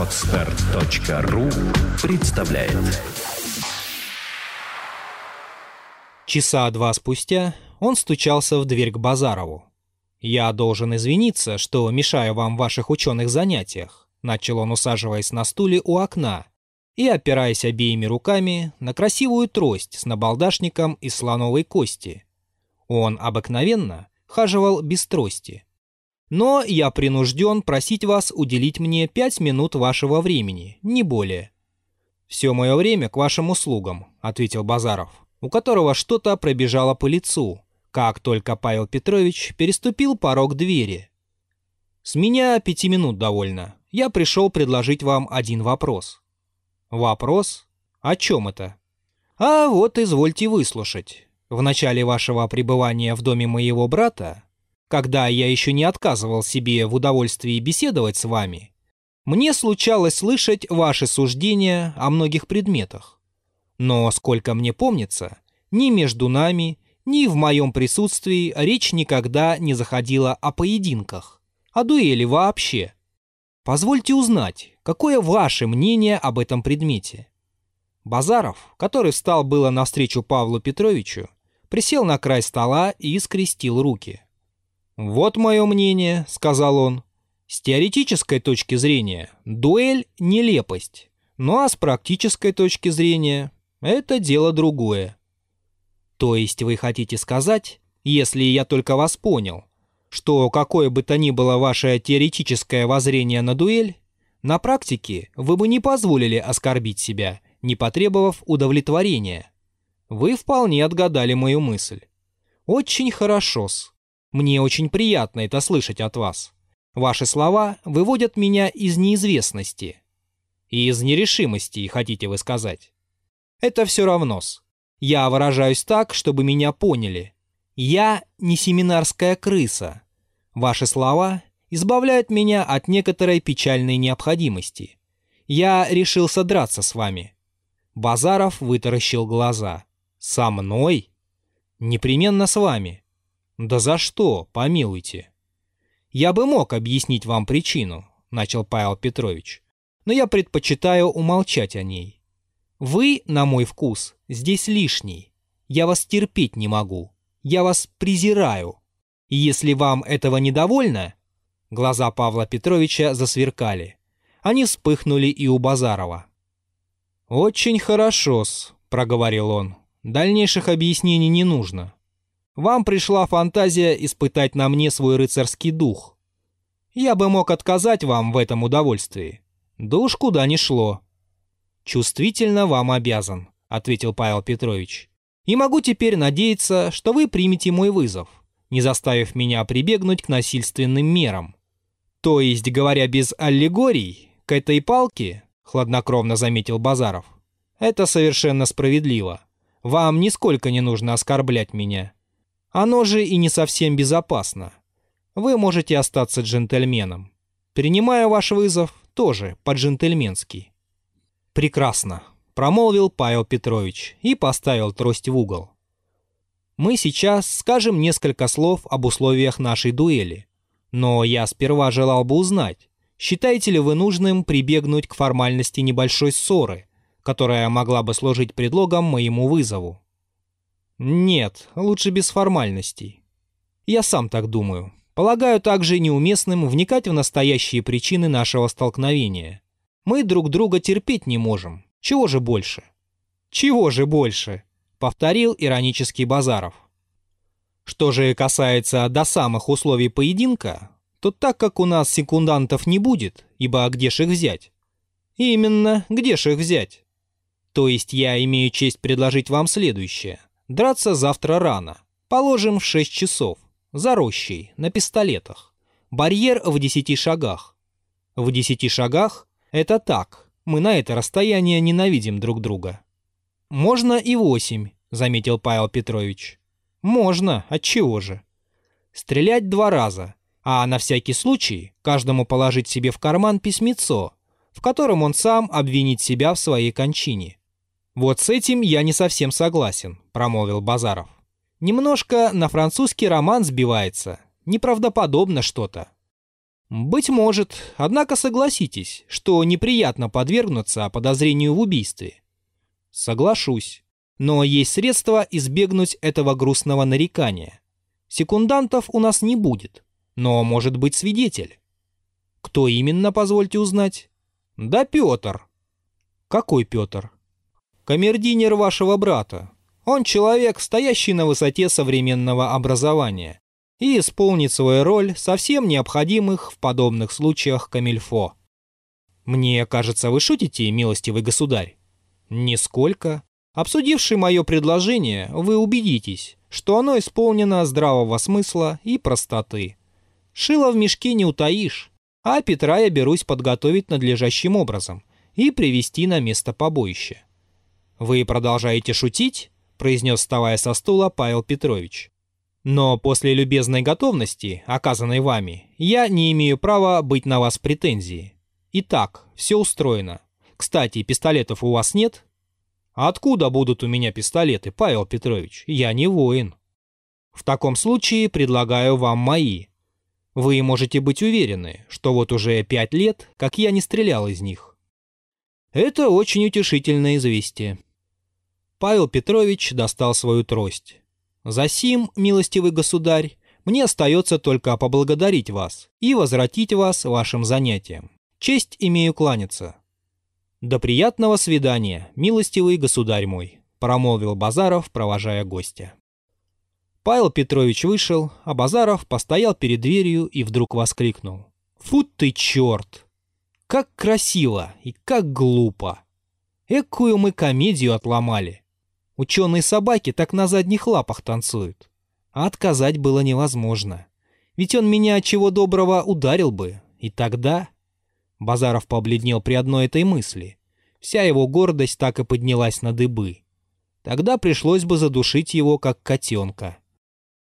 Отстар.ру представляет Часа два спустя он стучался в дверь к Базарову. «Я должен извиниться, что мешаю вам в ваших ученых занятиях», начал он, усаживаясь на стуле у окна и опираясь обеими руками на красивую трость с набалдашником из слоновой кости. Он обыкновенно хаживал без трости. Но я принужден просить вас уделить мне пять минут вашего времени, не более. «Все мое время к вашим услугам», — ответил Базаров, у которого что-то пробежало по лицу, как только Павел Петрович переступил порог двери. «С меня пяти минут довольно. Я пришел предложить вам один вопрос». «Вопрос? О чем это?» «А вот извольте выслушать. В начале вашего пребывания в доме моего брата когда я еще не отказывал себе в удовольствии беседовать с вами, мне случалось слышать ваши суждения о многих предметах. Но, сколько мне помнится, ни между нами, ни в моем присутствии речь никогда не заходила о поединках, о дуэли вообще. Позвольте узнать, какое ваше мнение об этом предмете? Базаров, который встал было навстречу Павлу Петровичу, присел на край стола и скрестил руки. «Вот мое мнение», — сказал он. «С теоретической точки зрения дуэль — нелепость, ну а с практической точки зрения это дело другое». «То есть вы хотите сказать, если я только вас понял, что какое бы то ни было ваше теоретическое воззрение на дуэль, на практике вы бы не позволили оскорбить себя, не потребовав удовлетворения. Вы вполне отгадали мою мысль. Очень хорошо-с. Мне очень приятно это слышать от вас. Ваши слова выводят меня из неизвестности. И из нерешимости, хотите вы сказать. Это все равно-с. Я выражаюсь так, чтобы меня поняли. Я не семинарская крыса. Ваши слова избавляют меня от некоторой печальной необходимости. Я решился драться с вами. Базаров вытаращил глаза. Со мной? Непременно с вами. «Да за что, помилуйте?» «Я бы мог объяснить вам причину», — начал Павел Петрович, «но я предпочитаю умолчать о ней. Вы, на мой вкус, здесь лишний. Я вас терпеть не могу. Я вас презираю. И если вам этого недовольно...» Глаза Павла Петровича засверкали. Они вспыхнули и у Базарова. «Очень хорошо-с», — проговорил он. «Дальнейших объяснений не нужно. Вам пришла фантазия испытать на мне свой рыцарский дух. Я бы мог отказать вам в этом удовольствии. Да уж куда ни шло. Чувствительно вам обязан, ответил Павел Петрович. И могу теперь надеяться, что вы примете мой вызов, не заставив меня прибегнуть к насильственным мерам. То есть, говоря без аллегорий, к этой палке, хладнокровно заметил Базаров, это совершенно справедливо. Вам нисколько не нужно оскорблять меня. Оно же и не совсем безопасно. Вы можете остаться джентльменом. Принимая ваш вызов, тоже по-джентльменски. Прекрасно, промолвил Павел Петрович и поставил трость в угол. Мы сейчас скажем несколько слов об условиях нашей дуэли. Но я сперва желал бы узнать, считаете ли вы нужным прибегнуть к формальности небольшой ссоры, которая могла бы служить предлогом моему вызову? Нет, лучше без формальностей. Я сам так думаю. Полагаю также неуместным вникать в настоящие причины нашего столкновения. Мы друг друга терпеть не можем. Чего же больше? Чего же больше? Повторил иронический Базаров. Что же касается до самых условий поединка, то так как у нас секундантов не будет, ибо где ж их взять? Именно, где ж их взять? То есть я имею честь предложить вам следующее – Драться завтра рано. Положим в 6 часов. За рощей, на пистолетах. Барьер в 10 шагах. В 10 шагах – это так. Мы на это расстояние ненавидим друг друга. Можно и 8, заметил Павел Петрович. Можно, отчего же? Стрелять два раза, а на всякий случай каждому положить себе в карман письмецо, в котором он сам обвинит себя в своей кончине. «Вот с этим я не совсем согласен», — промолвил Базаров. «Немножко на французский роман сбивается. Неправдоподобно что-то». Быть может, однако согласитесь, что неприятно подвергнуться подозрению в убийстве. Соглашусь. Но есть средства избегнуть этого грустного нарекания. Секундантов у нас не будет, но может быть свидетель. Кто именно, позвольте узнать? Да Петр. Какой Петр? Камердинер вашего брата. Он человек, стоящий на высоте современного образования и исполнит свою роль совсем необходимых в подобных случаях камильфо. Мне кажется, вы шутите, милостивый государь? Нисколько. Обсудивший мое предложение, вы убедитесь, что оно исполнено здравого смысла и простоты. Шило в мешке не утаишь, а Петра я берусь подготовить надлежащим образом и привести на место побоища. «Вы продолжаете шутить?» – произнес, вставая со стула Павел Петрович. «Но после любезной готовности, оказанной вами, я не имею права быть на вас претензии. Итак, все устроено. Кстати, пистолетов у вас нет?» Откуда будут у меня пистолеты, Павел Петрович? Я не воин. В таком случае предлагаю вам мои. Вы можете быть уверены, что вот уже пять лет, как я не стрелял из них. Это очень утешительное известие. Павел Петрович достал свою трость. Засим, милостивый государь, мне остается только поблагодарить вас и возвратить вас вашим занятиям. Честь имею кланяться. «До приятного свидания, милостивый государь мой», — промолвил Базаров, провожая гостя. Павел Петрович вышел, а Базаров постоял перед дверью и вдруг воскликнул. «Фу ты черт! Как красиво и как глупо! Экую мы комедию отломали! Ученые собаки так на задних лапах танцуют. А отказать было невозможно. Ведь он меня чего доброго ударил бы, и тогда...» Базаров побледнел при одной этой мысли. Вся его гордость так и поднялась на дыбы. Тогда пришлось бы задушить его, как котенка.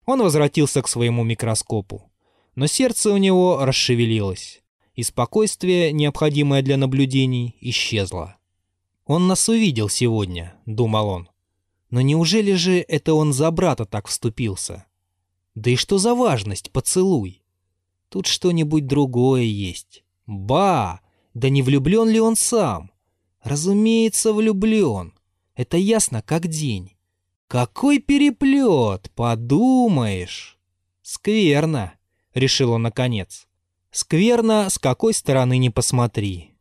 Он возвратился к своему микроскопу. Но сердце у него расшевелилось, и спокойствие, необходимое для наблюдений, исчезло. «Он нас увидел сегодня», — думал он. «Но неужели же это он за брата так вступился? Да и что за важность, поцелуй? Тут что-нибудь другое есть. Ба! Да не влюблен ли он сам? Разумеется, влюблен. Это ясно как день. Какой переплет, подумаешь. Скверно, решил он наконец. Скверно, с какой стороны не посмотри.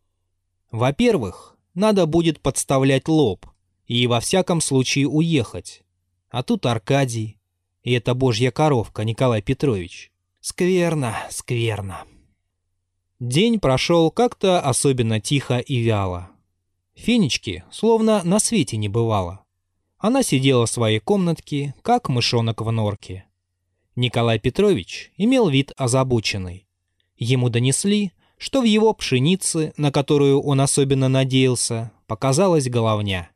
Во-первых, надо будет подставлять лоб и во всяком случае уехать. А тут Аркадий. И это божья коровка, Николай Петрович. Скверно, скверно. День прошел как-то особенно тихо и вяло. Фенечки словно на свете не бывало. Она сидела в своей комнатке, как мышонок в норке. Николай Петрович имел вид озабоченный. Ему донесли, что в его пшенице, на которую он особенно надеялся, показалась головня.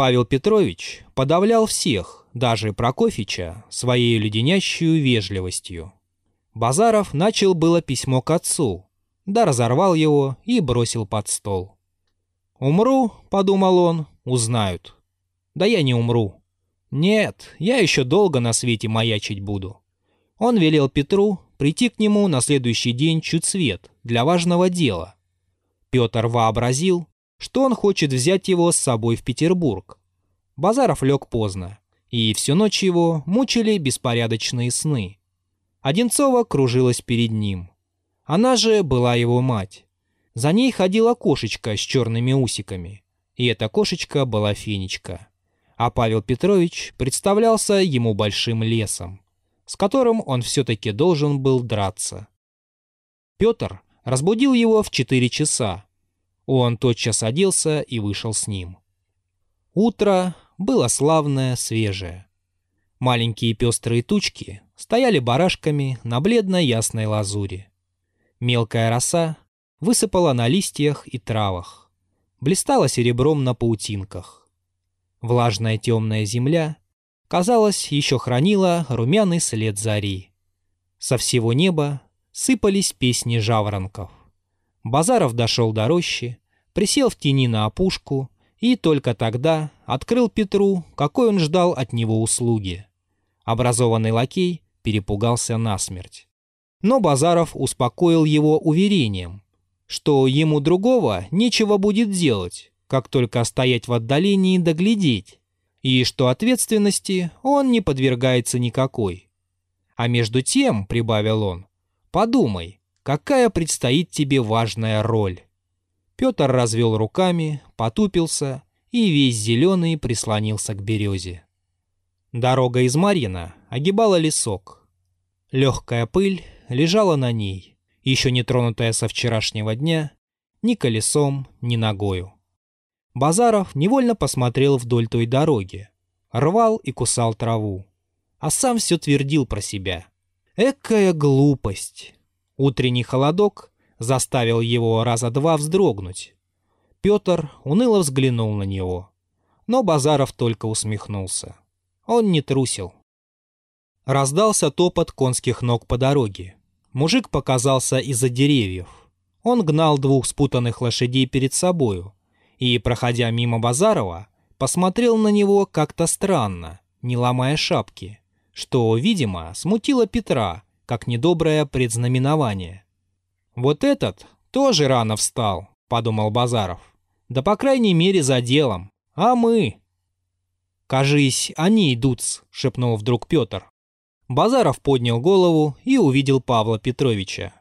Павел Петрович подавлял всех, даже Прокофича, своей леденящую вежливостью. Базаров начал было письмо к отцу, да разорвал его и бросил под стол. «Умру», — подумал он, — «узнают». «Да я не умру». «Нет, я еще долго на свете маячить буду». Он велел Петру прийти к нему на следующий день чуть свет для важного дела. Петр вообразил, что он хочет взять его с собой в Петербург. Базаров лег поздно, и всю ночь его мучили беспорядочные сны. Одинцова кружилась перед ним. Она же была его мать. За ней ходила кошечка с черными усиками. И эта кошечка была Фенечка. А Павел Петрович представлялся ему большим лесом, с которым он все-таки должен был драться. Петр разбудил его в четыре часа. Он тотчас оделся и вышел с ним. Утро было славное, свежее. Маленькие пестрые тучки стояли барашками на бледно-ясной лазури. Мелкая роса высыпала на листьях и травах, блистала серебром на паутинках. Влажная темная земля, казалось, еще хранила румяный след зари. Со всего неба сыпались песни жаворонков. Базаров дошел до рощи, присел в тени на опушку и только тогда открыл Петру, какой он ждал от него услуги. Образованный лакей перепугался насмерть. Но Базаров успокоил его уверением, что ему другого нечего будет делать, как только стоять в отдалении доглядеть, и что ответственности он не подвергается никакой. А между тем, прибавил он, подумай, какая предстоит тебе важная роль. Петр развел руками, потупился и весь зеленый прислонился к березе. Дорога из Марьина огибала лесок. Легкая пыль лежала на ней, еще не тронутая со вчерашнего дня, ни колесом, ни ногою. Базаров невольно посмотрел вдоль той дороги, рвал и кусал траву, а сам все твердил про себя. Экая глупость! Утренний холодок заставил его раза два вздрогнуть. Петр уныло взглянул на него, но Базаров только усмехнулся. Он не трусил. Раздался топот конских ног по дороге. Мужик показался из-за деревьев. Он гнал двух спутанных лошадей перед собою и, проходя мимо Базарова, посмотрел на него как-то странно, не ломая шапки, что, видимо, смутило Петра, как недоброе предзнаменование. «Вот этот тоже рано встал», — подумал Базаров. «Да по крайней мере за делом. А мы...» «Кажись, они идут», — шепнул вдруг Петр. Базаров поднял голову и увидел Павла Петровича.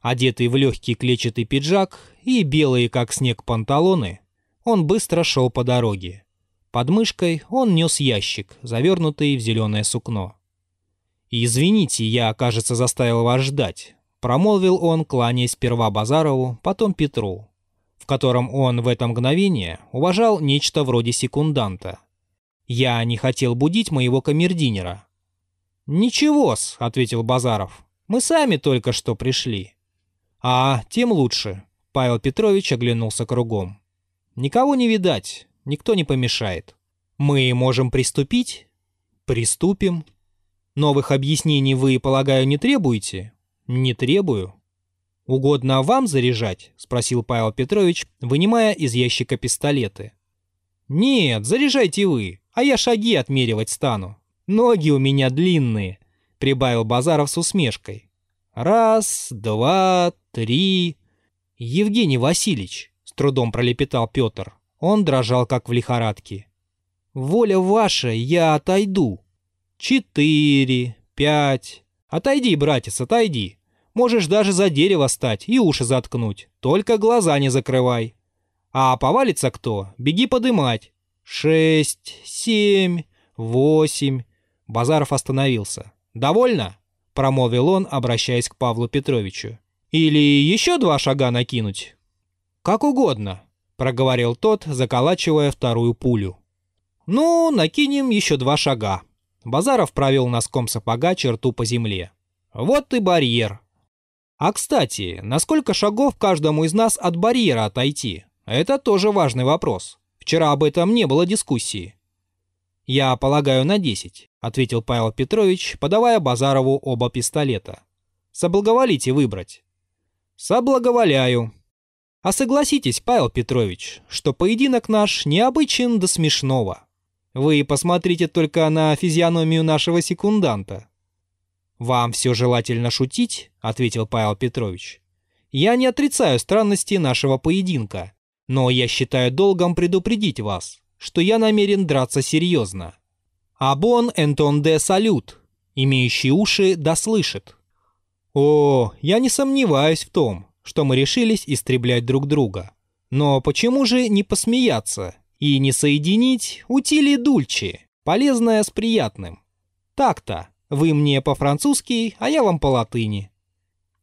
Одетый в легкий клетчатый пиджак и белые, как снег, панталоны, он быстро шел по дороге. Под мышкой он нес ящик, завернутый в зеленое сукно. «Извините, я, кажется, заставил вас ждать», — промолвил он, кланяясь сперва Базарову, потом Петру, в котором он в это мгновение уважал нечто вроде секунданта — я не хотел будить моего камердинера. «Ничего-с», — ответил Базаров. «Мы сами только что пришли». «А, тем лучше», — Павел Петрович оглянулся кругом. «Никого не видать, никто не помешает. Мы можем приступить?» «Приступим». «Новых объяснений вы, полагаю, не требуете?» «Не требую». «Угодно вам заряжать?» — спросил Павел Петрович, вынимая из ящика пистолеты. «Нет, заряжайте вы а я шаги отмеривать стану. Ноги у меня длинные», — прибавил Базаров с усмешкой. «Раз, два, три...» «Евгений Васильевич», — с трудом пролепетал Петр. Он дрожал, как в лихорадке. «Воля ваша, я отойду». «Четыре, пять...» «Отойди, братец, отойди. Можешь даже за дерево стать и уши заткнуть. Только глаза не закрывай. А повалится кто, беги подымать шесть, семь, восемь...» Базаров остановился. «Довольно?» — промолвил он, обращаясь к Павлу Петровичу. «Или еще два шага накинуть?» «Как угодно», — проговорил тот, заколачивая вторую пулю. «Ну, накинем еще два шага». Базаров провел носком сапога черту по земле. «Вот и барьер». «А, кстати, на сколько шагов каждому из нас от барьера отойти? Это тоже важный вопрос». Вчера об этом не было дискуссии. «Я полагаю, на 10», — ответил Павел Петрович, подавая Базарову оба пистолета. «Соблаговолите выбрать». «Соблаговоляю». «А согласитесь, Павел Петрович, что поединок наш необычен до смешного. Вы посмотрите только на физиономию нашего секунданта». «Вам все желательно шутить», — ответил Павел Петрович. «Я не отрицаю странности нашего поединка, но я считаю долгом предупредить вас, что я намерен драться серьезно. Абон энтон де салют, имеющий уши да слышит. О, я не сомневаюсь в том, что мы решились истреблять друг друга. Но почему же не посмеяться и не соединить утили дульчи, полезное с приятным? Так-то, вы мне по-французски, а я вам по латыни.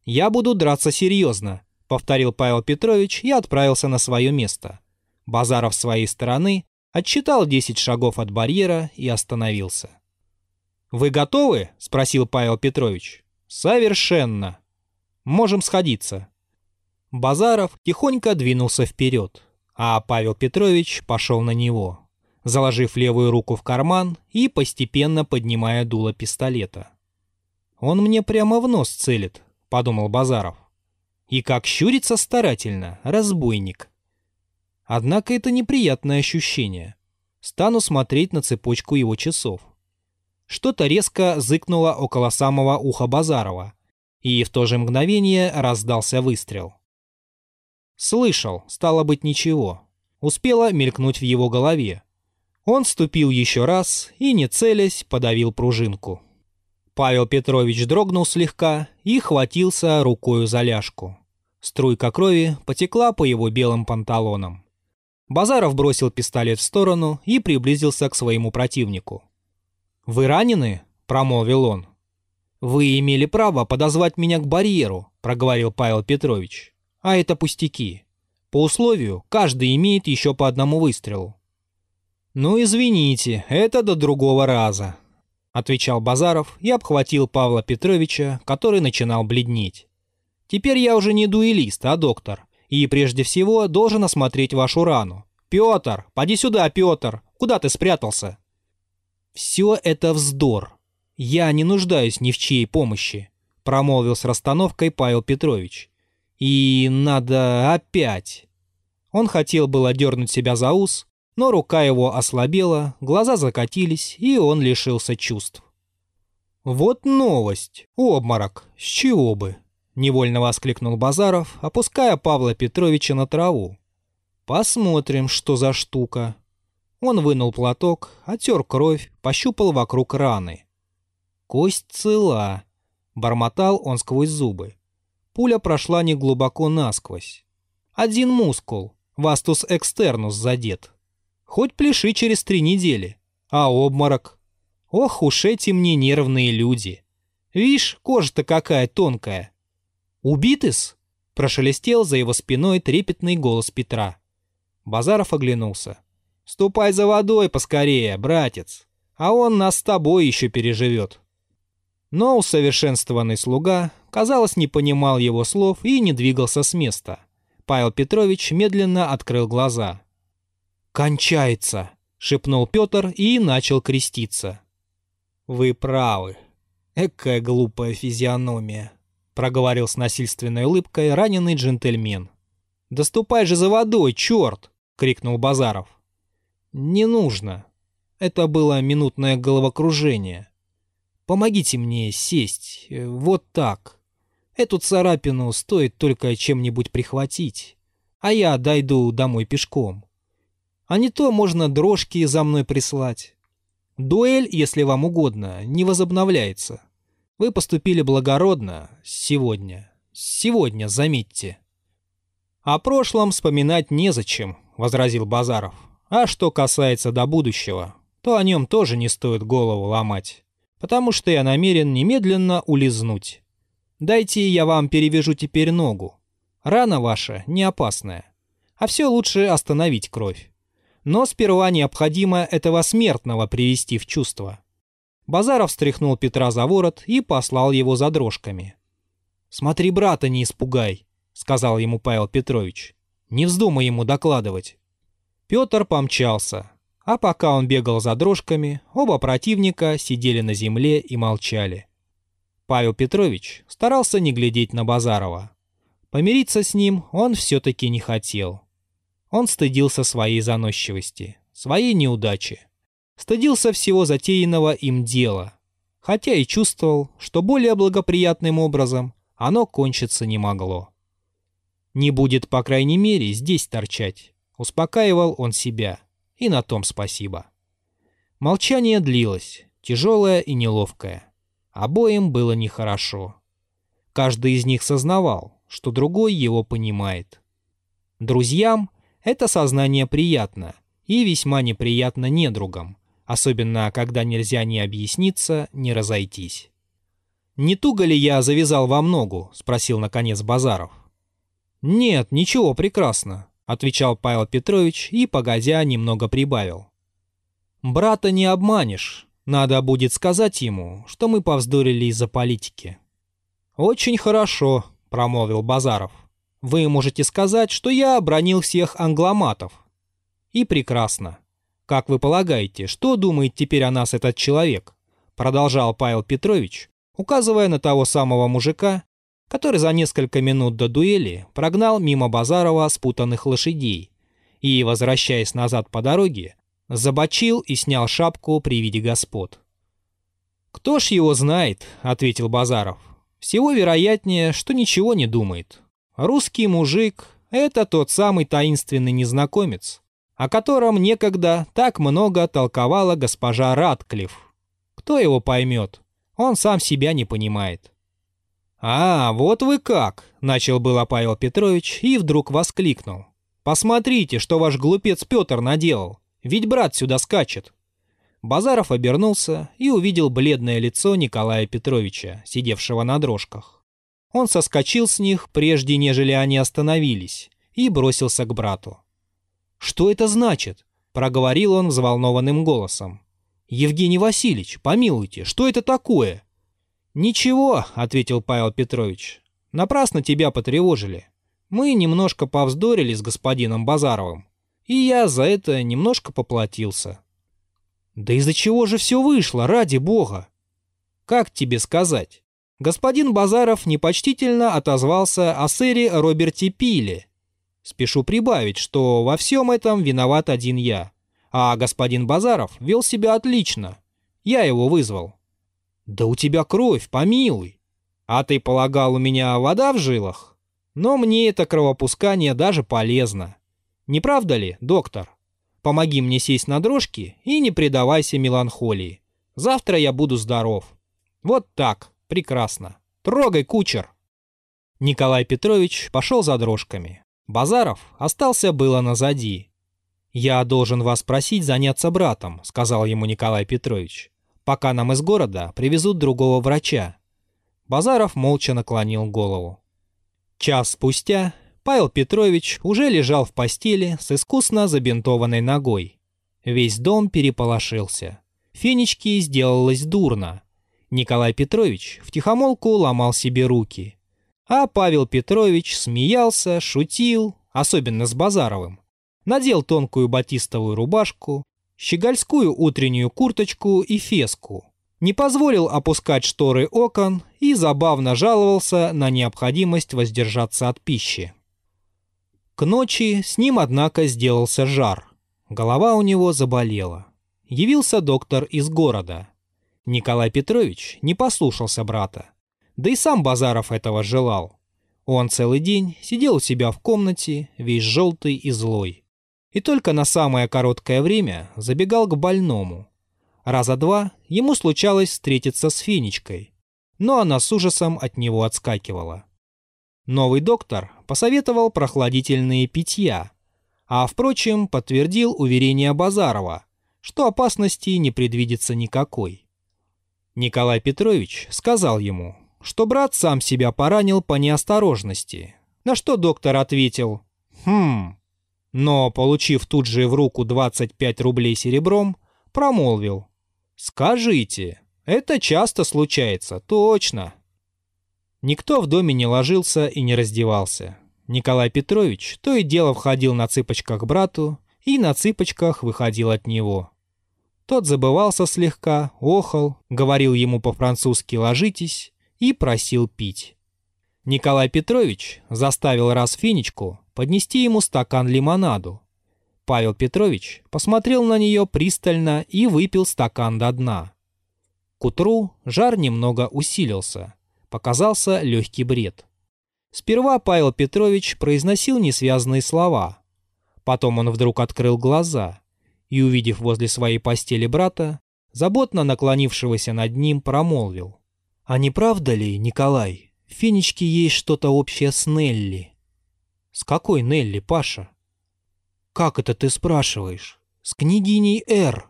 Я буду драться серьезно, — повторил Павел Петрович и отправился на свое место. Базаров с своей стороны отсчитал 10 шагов от барьера и остановился. «Вы готовы?» — спросил Павел Петрович. «Совершенно. Можем сходиться». Базаров тихонько двинулся вперед, а Павел Петрович пошел на него, заложив левую руку в карман и постепенно поднимая дуло пистолета. «Он мне прямо в нос целит», — подумал Базаров. И как щурится старательно, разбойник. Однако это неприятное ощущение. Стану смотреть на цепочку его часов. Что-то резко зыкнуло около самого уха Базарова, И в то же мгновение раздался выстрел. Слышал, стало быть, ничего. Успело мелькнуть в его голове. Он ступил еще раз и, не целясь, подавил пружинку. Павел Петрович дрогнул слегка и хватился рукою за ляжку. Струйка крови потекла по его белым панталонам. Базаров бросил пистолет в сторону и приблизился к своему противнику. «Вы ранены?» – промолвил он. «Вы имели право подозвать меня к барьеру», – проговорил Павел Петрович. «А это пустяки. По условию, каждый имеет еще по одному выстрелу». «Ну, извините, это до другого раза», – отвечал Базаров и обхватил Павла Петровича, который начинал бледнеть. «Теперь я уже не дуэлист, а доктор, и прежде всего должен осмотреть вашу рану. Петр, поди сюда, Петр, куда ты спрятался?» «Все это вздор. Я не нуждаюсь ни в чьей помощи», – промолвил с расстановкой Павел Петрович. «И надо опять». Он хотел было дернуть себя за ус, но рука его ослабела, глаза закатились, и он лишился чувств. «Вот новость! Обморок! С чего бы?» — невольно воскликнул Базаров, опуская Павла Петровича на траву. «Посмотрим, что за штука». Он вынул платок, отер кровь, пощупал вокруг раны. «Кость цела», — бормотал он сквозь зубы. Пуля прошла неглубоко насквозь. Один мускул, вастус экстернус, задет. Хоть пляши через три недели. А обморок? Ох уж эти мне нервные люди. Вишь, кожа-то какая тонкая. Убитыс? Прошелестел за его спиной трепетный голос Петра. Базаров оглянулся. «Ступай за водой поскорее, братец, а он нас с тобой еще переживет». Но усовершенствованный слуга, казалось, не понимал его слов и не двигался с места. Павел Петрович медленно открыл глаза. «Кончается!» — шепнул Петр и начал креститься. «Вы правы. Экая глупая физиономия», — проговорил с насильственной улыбкой раненый джентльмен. «Доступай же за водой, черт!» — крикнул Базаров. «Не нужно. Это было минутное головокружение. Помогите мне сесть. Вот так. Эту царапину стоит только чем-нибудь прихватить, а я дойду домой пешком. А не то можно дрожки за мной прислать. Дуэль, если вам угодно, не возобновляется. Вы поступили благородно сегодня. Сегодня, заметьте. О прошлом вспоминать незачем, возразил Базаров. А что касается до будущего, то о нем тоже не стоит голову ломать, потому что я намерен немедленно улизнуть. Дайте я вам перевяжу теперь ногу. Рана ваша не опасная, а все лучше остановить кровь. Но сперва необходимо этого смертного привести в чувство. Базаров встряхнул Петра за ворот и послал его за дрожками. «Смотри, брата не испугай», — сказал ему Павел Петрович. «Не вздумай ему докладывать». Петр помчался, а пока он бегал за дрожками, оба противника сидели на земле и молчали. Павел Петрович старался не глядеть на Базарова. Помириться с ним он все-таки не хотел. Он стыдился своей заносчивости, своей неудачи. Стыдился всего затеянного им дела, хотя и чувствовал, что более благоприятным образом оно кончиться не могло. Не будет, по крайней мере, здесь торчать, успокаивал он себя, и на том спасибо. Молчание длилось, тяжелое и неловкое. Обоим было нехорошо. Каждый из них сознавал, что другой его понимает. Друзьям это сознание приятно и весьма неприятно недругам, особенно когда нельзя ни объясниться, ни разойтись. «Не туго ли я завязал вам ногу?» – спросил наконец Базаров. «Нет, ничего, прекрасно», – отвечал Павел Петрович и, погодя, немного прибавил. «Брата не обманешь. Надо будет сказать ему, что мы повздорили из-за политики». «Очень хорошо», – промолвил Базаров. Вы можете сказать, что я обронил всех англоматов. И прекрасно. Как вы полагаете, что думает теперь о нас этот человек? Продолжал Павел Петрович, указывая на того самого мужика, который за несколько минут до дуэли прогнал мимо Базарова спутанных лошадей и, возвращаясь назад по дороге, забочил и снял шапку при виде господ. «Кто ж его знает?» — ответил Базаров. Всего вероятнее, что ничего не думает. Русский мужик — это тот самый таинственный незнакомец, о котором некогда так много толковала госпожа Радклифф. Кто его поймет? Он сам себя не понимает. «А, вот вы как!» — начал было Павел Петрович и вдруг воскликнул. «Посмотрите, что ваш глупец Петр наделал, ведь брат сюда скачет». Базаров обернулся и увидел бледное лицо Николая Петровича, сидевшего на дрожках. Он соскочил с них, прежде нежели они остановились, и бросился к брату. «Что это значит?» — проговорил он взволнованным голосом. «Евгений Васильевич, помилуйте, что это такое?» «Ничего», — ответил Павел Петрович. «Напрасно тебя потревожили. Мы немножко повздорили с господином Базаровым, и я за это немножко поплатился». «Да из-за чего же все вышло, ради бога?» «Как тебе сказать?» Господин Базаров непочтительно отозвался о сэре Роберте Пиле. Спешу прибавить, что во всем этом виноват один я. А господин Базаров вел себя отлично. Я его вызвал. Да у тебя кровь, помилуй. А ты полагал, у меня вода в жилах? Но мне это кровопускание даже полезно. Не правда ли, доктор? Помоги мне сесть на дрожки и не предавайся меланхолии. Завтра я буду здоров. Вот так, прекрасно. Трогай, кучер. Николай Петрович пошел за дрожками. Базаров остался было назади. «Я должен вас просить заняться братом», — сказал ему Николай Петрович, «пока нам из города привезут другого врача». Базаров молча наклонил голову. Час спустя Павел Петрович уже лежал в постели с искусно забинтованной ногой. Весь дом переполошился. Фенечке сделалось дурно. Николай Петрович втихомолку ломал себе руки. А Павел Петрович смеялся, шутил, особенно с Базаровым. Надел тонкую батистовую рубашку, щегольскую утреннюю курточку и феску. Не позволил опускать шторы окон и забавно жаловался на необходимость воздержаться от пищи. К ночи с ним, однако, сделался жар. Голова у него заболела. Явился доктор из города. Николай Петрович не послушался брата. Да и сам Базаров этого желал. Он целый день сидел у себя в комнате, весь желтый и злой. И только на самое короткое время забегал к больному. Раза два ему случалось встретиться с Фенечкой, но она с ужасом от него отскакивала. Новый доктор посоветовал прохладительные питья, а, впрочем, подтвердил уверение Базарова, что опасности не предвидится никакой. Николай Петрович сказал ему, что брат сам себя поранил по неосторожности, на что доктор ответил «Хм». Но, получив тут же в руку 25 рублей серебром, промолвил «Скажите, это часто случается, точно». Никто в доме не ложился и не раздевался. Николай Петрович то и дело входил на цыпочках к брату и на цыпочках выходил от него. Тот забывался слегка, охал, говорил ему по-французски «ложитесь», и просил пить. Николай Петрович заставил раз Финичку поднести ему стакан лимонаду. Павел Петрович посмотрел на нее пристально и выпил стакан до дна. К утру жар немного усилился, показался легкий бред. Сперва Павел Петрович произносил несвязанные слова. Потом он вдруг открыл глаза и, увидев возле своей постели брата, заботно наклонившегося над ним, промолвил. А не правда ли, Николай, в Фенечке есть что-то общее с Нелли? С какой Нелли, Паша? Как это ты спрашиваешь? С княгиней Р.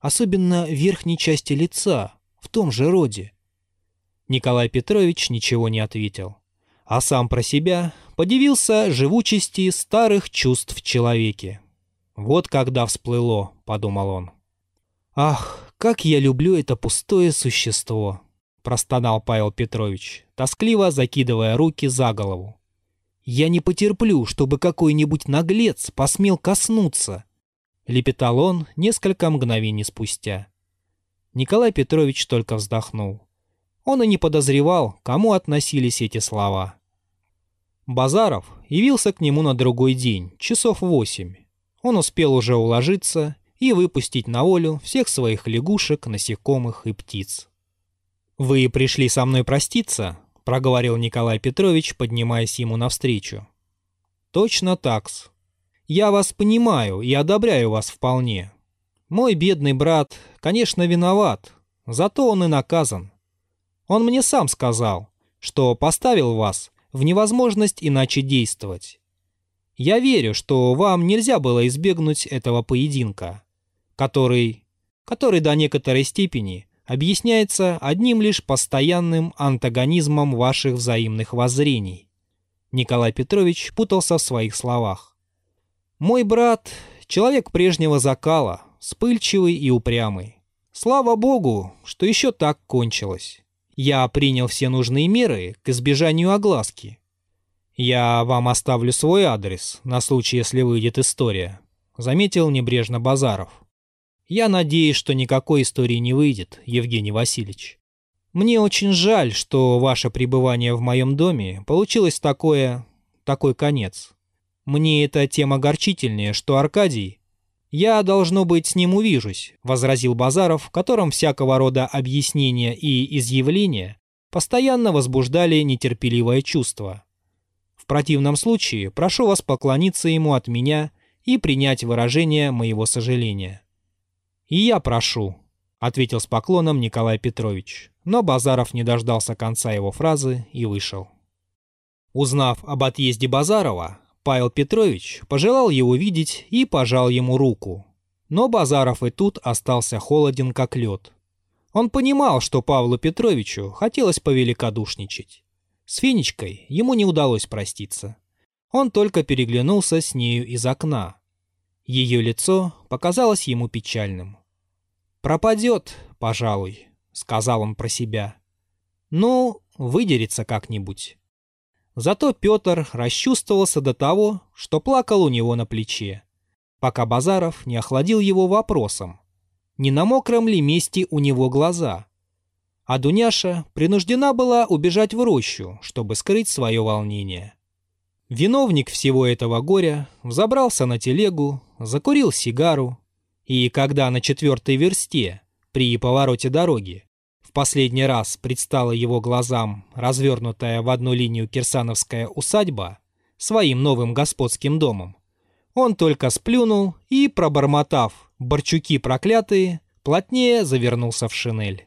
Особенно в верхней части лица, в том же роде. Николай Петрович ничего не ответил, а сам про себя подивился живучести старых чувств в человеке. «Вот когда всплыло», — подумал он. «Ах, как я люблю это пустое существо!» — простонал Павел Петрович, тоскливо закидывая руки за голову. «Я не потерплю, чтобы какой-нибудь наглец посмел коснуться!» — лепетал он несколько мгновений спустя. Николай Петрович только вздохнул. Он и не подозревал, кому относились эти слова. Базаров явился к нему на другой день, часов восемь. Он успел уже уложиться и выпустить на волю всех своих лягушек, насекомых и птиц. «Вы пришли со мной проститься?» — проговорил Николай Петрович, поднимаясь ему навстречу. «Точно такс. Я вас понимаю и одобряю вас вполне. Мой бедный брат, конечно, виноват, зато он и наказан. Он мне сам сказал, что поставил вас в невозможность иначе действовать. Я верю, что вам нельзя было избегнуть этого поединка, который, который до некоторой степени объясняется одним лишь постоянным антагонизмом ваших взаимных воззрений. Николай Петрович путался в своих словах. «Мой брат — человек прежнего закала, вспыльчивый и упрямый. Слава богу, что еще так кончилось. Я принял все нужные меры к избежанию огласки. Я вам оставлю свой адрес на случай, если выйдет история», — заметил небрежно Базаров. Я надеюсь, что никакой истории не выйдет, Евгений Васильевич. Мне очень жаль, что ваше пребывание в моем доме получилось такое... такой конец. Мне это тем огорчительнее, что Аркадий... «Я, должно быть, с ним увижусь», — возразил Базаров, в котором всякого рода объяснения и изъявления постоянно возбуждали нетерпеливое чувство. В противном случае прошу вас поклониться ему от меня и принять выражение моего сожаления. «И я прошу», — ответил с поклоном Николай Петрович, но Базаров не дождался конца его фразы и вышел. Узнав об отъезде Базарова, Павел Петрович пожелал его видеть и пожал ему руку. Но Базаров и тут остался холоден, как лед. Он понимал, что Павлу Петровичу хотелось повеликодушничать. С Фенечкой ему не удалось проститься. Он только переглянулся с нею из окна. Ее лицо показалось ему печальным. «Пропадет, пожалуй», — сказал он про себя. «Ну, выдерется как-нибудь». Зато Петр расчувствовался до того, что плакал у него на плече, пока Базаров не охладил его вопросом, не на мокром ли месте у него глаза. А Дуняша принуждена была убежать в рощу, чтобы скрыть свое волнение. Виновник всего этого горя взобрался на телегу, закурил сигару и когда на четвертой версте, при повороте дороги, в последний раз предстала его глазам развернутая в одну линию кирсановская усадьба своим новым господским домом, он только сплюнул и, пробормотав «борчуки проклятые», плотнее завернулся в шинель.